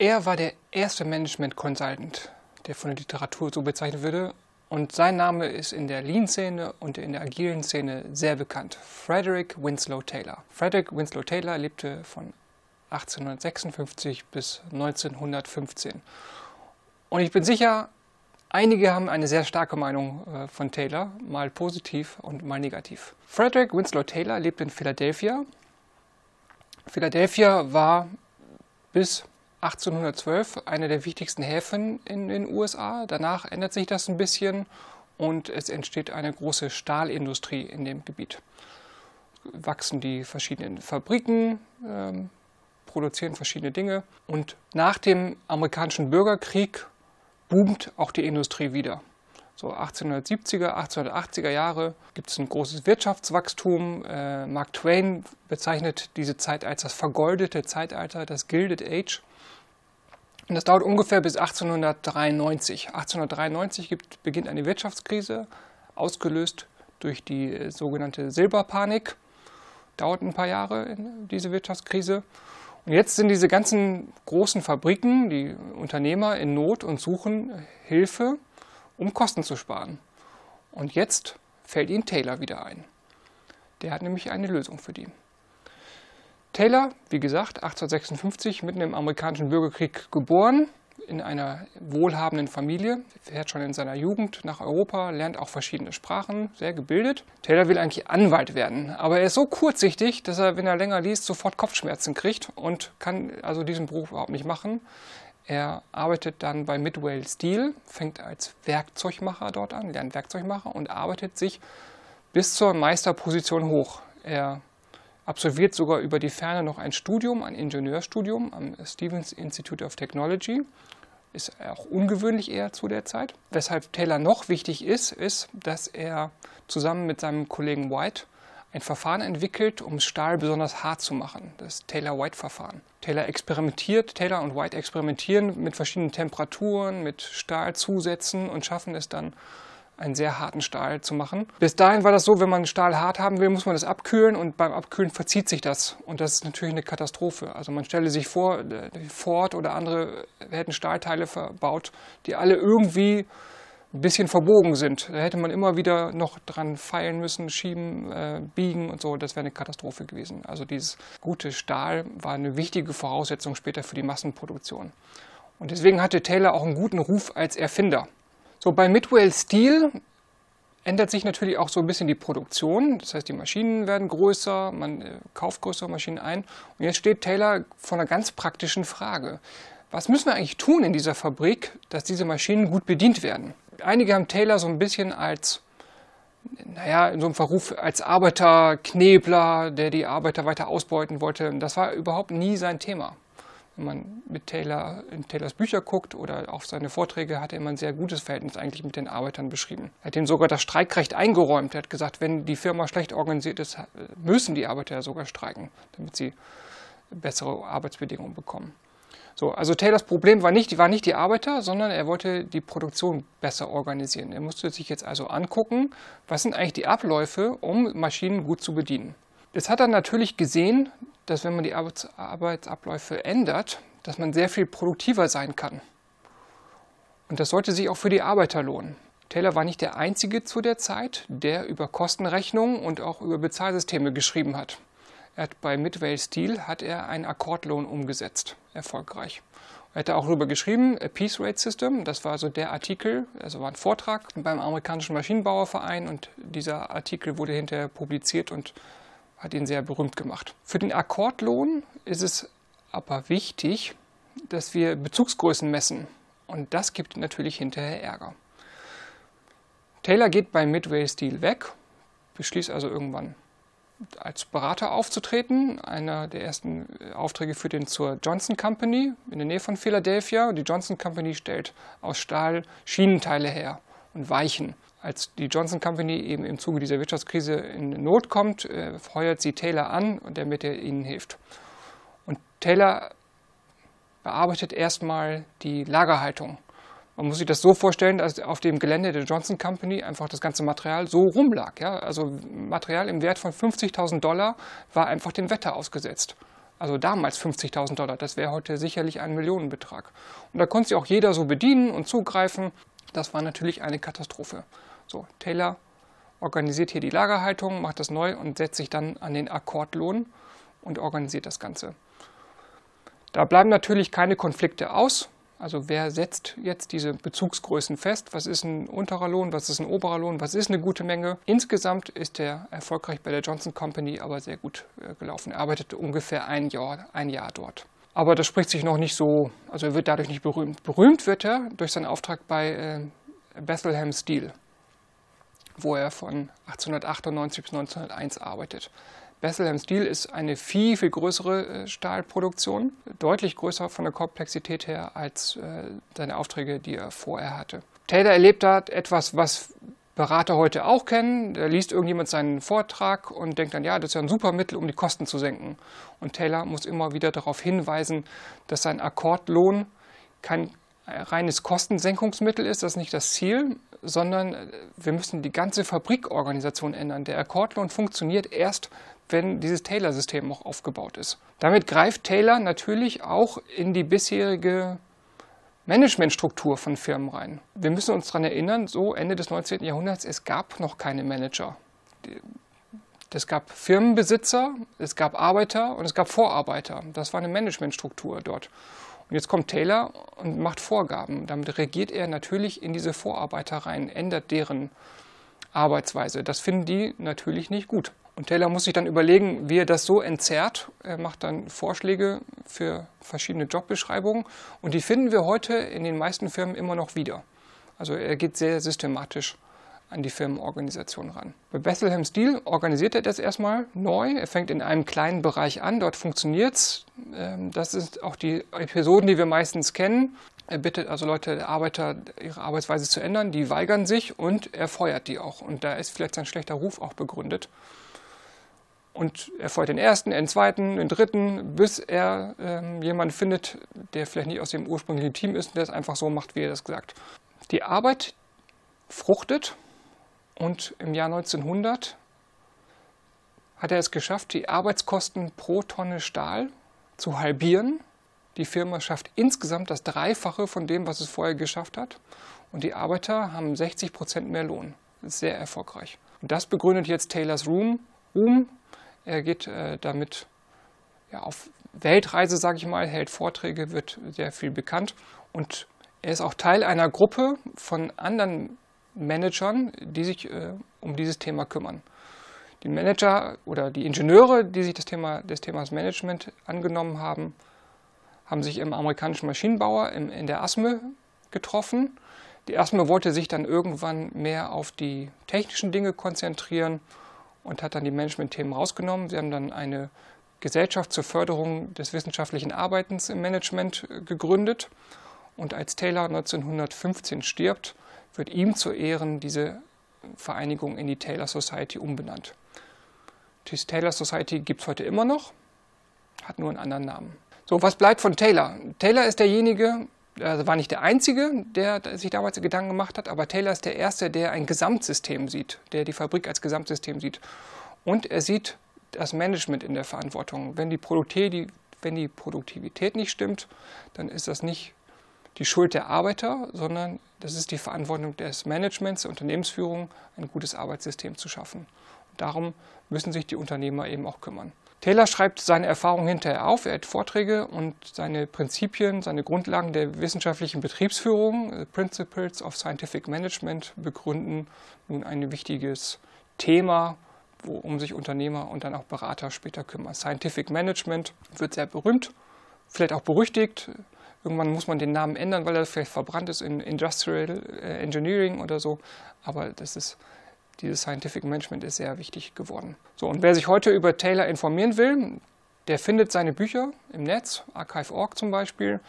Er war der erste Management Consultant, der von der Literatur so bezeichnet würde. Und sein Name ist in der Lean-Szene und in der agilen Szene sehr bekannt. Frederick Winslow Taylor. Frederick Winslow Taylor lebte von 1856 bis 1915. Und ich bin sicher, einige haben eine sehr starke Meinung äh, von Taylor, mal positiv und mal negativ. Frederick Winslow Taylor lebt in Philadelphia. Philadelphia war bis 1812 einer der wichtigsten Häfen in den USA. Danach ändert sich das ein bisschen und es entsteht eine große Stahlindustrie in dem Gebiet. Wachsen die verschiedenen Fabriken, ähm, produzieren verschiedene Dinge und nach dem amerikanischen Bürgerkrieg boomt auch die Industrie wieder. So 1870er, 1880er Jahre gibt es ein großes Wirtschaftswachstum. Äh, Mark Twain bezeichnet diese Zeit als das vergoldete Zeitalter, das Gilded Age. Und das dauert ungefähr bis 1893. 1893 gibt, beginnt eine Wirtschaftskrise, ausgelöst durch die äh, sogenannte Silberpanik. Dauert ein paar Jahre diese Wirtschaftskrise. Und jetzt sind diese ganzen großen Fabriken, die Unternehmer in Not und suchen Hilfe, um Kosten zu sparen. Und jetzt fällt ihnen Taylor wieder ein. Der hat nämlich eine Lösung für die. Taylor, wie gesagt, 1856 mitten im amerikanischen Bürgerkrieg geboren, in einer wohlhabenden Familie, fährt schon in seiner Jugend nach Europa, lernt auch verschiedene Sprachen, sehr gebildet. Taylor will eigentlich Anwalt werden, aber er ist so kurzsichtig, dass er, wenn er länger liest, sofort Kopfschmerzen kriegt und kann also diesen Beruf überhaupt nicht machen. Er arbeitet dann bei Midwell Steel, fängt als Werkzeugmacher dort an, lernt Werkzeugmacher und arbeitet sich bis zur Meisterposition hoch. Er absolviert sogar über die Ferne noch ein Studium, ein Ingenieurstudium am Stevens Institute of Technology ist auch ungewöhnlich eher zu der Zeit. Weshalb Taylor noch wichtig ist, ist, dass er zusammen mit seinem Kollegen White ein Verfahren entwickelt, um Stahl besonders hart zu machen, das Taylor-White-Verfahren. Taylor experimentiert, Taylor und White experimentieren mit verschiedenen Temperaturen, mit Stahlzusätzen und schaffen es dann, einen sehr harten Stahl zu machen. Bis dahin war das so, wenn man Stahl hart haben will, muss man das abkühlen und beim Abkühlen verzieht sich das. Und das ist natürlich eine Katastrophe. Also man stelle sich vor, Ford oder andere hätten Stahlteile verbaut, die alle irgendwie ein bisschen verbogen sind. Da hätte man immer wieder noch dran feilen müssen, schieben, äh, biegen und so. Das wäre eine Katastrophe gewesen. Also dieses gute Stahl war eine wichtige Voraussetzung später für die Massenproduktion. Und deswegen hatte Taylor auch einen guten Ruf als Erfinder. So, bei Midwell Steel ändert sich natürlich auch so ein bisschen die Produktion. Das heißt, die Maschinen werden größer, man äh, kauft größere Maschinen ein. Und jetzt steht Taylor vor einer ganz praktischen Frage. Was müssen wir eigentlich tun in dieser Fabrik, dass diese Maschinen gut bedient werden? Einige haben Taylor so ein bisschen als, naja, in so einem Verruf als Arbeiterknebler, der die Arbeiter weiter ausbeuten wollte. Das war überhaupt nie sein Thema wenn man mit Taylor in Taylors Bücher guckt oder auf seine Vorträge, hat er immer ein sehr gutes Verhältnis eigentlich mit den Arbeitern beschrieben. Er hat ihnen sogar das Streikrecht eingeräumt. Er hat gesagt, wenn die Firma schlecht organisiert ist, müssen die Arbeiter ja sogar streiken, damit sie bessere Arbeitsbedingungen bekommen. So, also Taylors Problem war nicht, war nicht die Arbeiter, sondern er wollte die Produktion besser organisieren. Er musste sich jetzt also angucken, was sind eigentlich die Abläufe, um Maschinen gut zu bedienen. Das hat er natürlich gesehen, dass wenn man die Arbeits Arbeitsabläufe ändert, dass man sehr viel produktiver sein kann. Und das sollte sich auch für die Arbeiter lohnen. Taylor war nicht der Einzige zu der Zeit, der über Kostenrechnungen und auch über Bezahlsysteme geschrieben hat. Er hat bei Midway Steel hat er einen Akkordlohn umgesetzt, erfolgreich. Er hat auch darüber geschrieben, A Peace Rate System, das war so der Artikel, also war ein Vortrag beim amerikanischen Maschinenbauerverein und dieser Artikel wurde hinterher publiziert und hat ihn sehr berühmt gemacht. Für den Akkordlohn ist es aber wichtig, dass wir Bezugsgrößen messen. Und das gibt natürlich hinterher Ärger. Taylor geht bei Midway Steel weg, beschließt also irgendwann als Berater aufzutreten. Einer der ersten Aufträge führt ihn zur Johnson Company in der Nähe von Philadelphia. Die Johnson Company stellt aus Stahl Schienenteile her und Weichen als die Johnson Company eben im Zuge dieser Wirtschaftskrise in Not kommt, äh, heuert sie Taylor an, damit er ihnen hilft. Und Taylor bearbeitet erstmal die Lagerhaltung. Man muss sich das so vorstellen, dass auf dem Gelände der Johnson Company einfach das ganze Material so rumlag. Ja? Also Material im Wert von 50.000 Dollar war einfach dem Wetter ausgesetzt. Also damals 50.000 Dollar, das wäre heute sicherlich ein Millionenbetrag. Und da konnte sich auch jeder so bedienen und zugreifen. Das war natürlich eine Katastrophe. So, Taylor organisiert hier die Lagerhaltung, macht das neu und setzt sich dann an den Akkordlohn und organisiert das Ganze. Da bleiben natürlich keine Konflikte aus. Also wer setzt jetzt diese Bezugsgrößen fest? Was ist ein unterer Lohn? Was ist ein oberer Lohn? Was ist eine gute Menge? Insgesamt ist er erfolgreich bei der Johnson Company, aber sehr gut äh, gelaufen. Er arbeitete ungefähr ein Jahr, ein Jahr dort. Aber das spricht sich noch nicht so, also er wird dadurch nicht berühmt. Berühmt wird er durch seinen Auftrag bei äh, Bethlehem Steel, wo er von 1898 bis 1901 arbeitet. Bethlehem Steel ist eine viel, viel größere äh, Stahlproduktion, deutlich größer von der Komplexität her als äh, seine Aufträge, die er vorher hatte. Taylor erlebt da etwas, was Berater heute auch kennen. Da liest irgendjemand seinen Vortrag und denkt dann, ja, das ist ja ein super Mittel, um die Kosten zu senken. Und Taylor muss immer wieder darauf hinweisen, dass sein Akkordlohn kein reines Kostensenkungsmittel ist, das ist nicht das Ziel, sondern äh, wir müssen die ganze Fabrikorganisation ändern. Der Akkordlohn funktioniert erst, wenn dieses Taylor-System auch aufgebaut ist. Damit greift Taylor natürlich auch in die bisherige Managementstruktur von Firmen rein. Wir müssen uns daran erinnern, so Ende des 19. Jahrhunderts, es gab noch keine Manager. Es gab Firmenbesitzer, es gab Arbeiter und es gab Vorarbeiter. Das war eine Managementstruktur dort. Und jetzt kommt Taylor und macht Vorgaben. Damit regiert er natürlich in diese Vorarbeiter rein, ändert deren Arbeitsweise. Das finden die natürlich nicht gut. Und Taylor muss sich dann überlegen, wie er das so entzerrt. Er macht dann Vorschläge für verschiedene Jobbeschreibungen und die finden wir heute in den meisten Firmen immer noch wieder. Also er geht sehr systematisch an die Firmenorganisation ran. Bei Bethlehem Steel organisiert er das erstmal neu. Er fängt in einem kleinen Bereich an, dort funktioniert es. Ähm, das sind auch die Episoden, die wir meistens kennen. Er bittet also Leute, Arbeiter, ihre Arbeitsweise zu ändern. Die weigern sich und er feuert die auch. Und da ist vielleicht sein schlechter Ruf auch begründet. Und er folgt den ersten, den zweiten, den dritten, bis er ähm, jemanden findet, der vielleicht nicht aus dem ursprünglichen Team ist und der es einfach so macht, wie er das gesagt. Die Arbeit fruchtet und im Jahr 1900 hat er es geschafft, die Arbeitskosten pro Tonne Stahl zu halbieren. Die Firma schafft insgesamt das Dreifache von dem, was es vorher geschafft hat. Und die Arbeiter haben 60 Prozent mehr Lohn. Das ist sehr erfolgreich. Und das begründet jetzt Taylors Ruhm. Ruhm er geht äh, damit ja, auf Weltreise, sage ich mal, hält Vorträge, wird sehr viel bekannt und er ist auch Teil einer Gruppe von anderen Managern, die sich äh, um dieses Thema kümmern. Die Manager oder die Ingenieure, die sich das Thema, des Themas Management angenommen haben, haben sich im amerikanischen Maschinenbauer im, in der ASME getroffen. Die ASME wollte sich dann irgendwann mehr auf die technischen Dinge konzentrieren und hat dann die Management-Themen rausgenommen. Sie haben dann eine Gesellschaft zur Förderung des wissenschaftlichen Arbeitens im Management äh, gegründet. Und als Taylor 1915 stirbt, wird ihm zu Ehren diese Vereinigung in die Taylor Society umbenannt. Die Taylor Society gibt es heute immer noch, hat nur einen anderen Namen. So, was bleibt von Taylor? Taylor ist derjenige, also war nicht der Einzige, der sich damals Gedanken gemacht hat, aber Taylor ist der Erste, der ein Gesamtsystem sieht, der die Fabrik als Gesamtsystem sieht. Und er sieht das Management in der Verantwortung. Wenn die wenn die Produktivität nicht stimmt, dann ist das nicht die Schuld der Arbeiter, sondern das ist die Verantwortung des Managements, der Unternehmensführung, ein gutes Arbeitssystem zu schaffen. Und darum müssen sich die Unternehmer eben auch kümmern. Taylor schreibt seine Erfahrungen hinterher auf, er hat Vorträge und seine Prinzipien, seine Grundlagen der wissenschaftlichen Betriebsführung, äh, Principles of Scientific Management, begründen nun ein wichtiges Thema, worum sich Unternehmer und dann auch Berater später kümmern. Scientific Management wird sehr berühmt, vielleicht auch berüchtigt. Irgendwann muss man den Namen ändern, weil er vielleicht verbrannt ist in Industrial äh, Engineering oder so, aber das ist dieses Scientific Management ist sehr wichtig geworden. So, und wer sich heute über Taylor informieren will, der findet seine Bücher im Netz, archive.org zum Beispiel.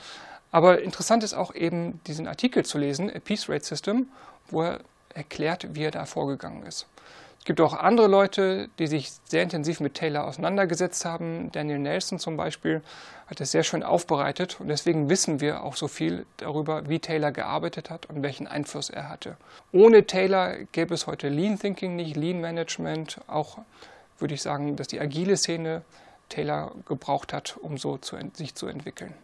Aber interessant ist auch eben diesen Artikel zu lesen, A Peace Rate System, wo er erklärt, wie er da vorgegangen ist. Es gibt auch andere Leute, die sich sehr intensiv mit Taylor auseinandergesetzt haben. Daniel Nelson zum Beispiel hat es sehr schön aufbereitet und deswegen wissen wir auch so viel darüber, wie Taylor gearbeitet hat und welchen Einfluss er hatte. Ohne Taylor gäbe es heute Lean Thinking nicht, Lean Management, auch würde ich sagen, dass die agile Szene Taylor gebraucht hat, um so zu, sich zu entwickeln.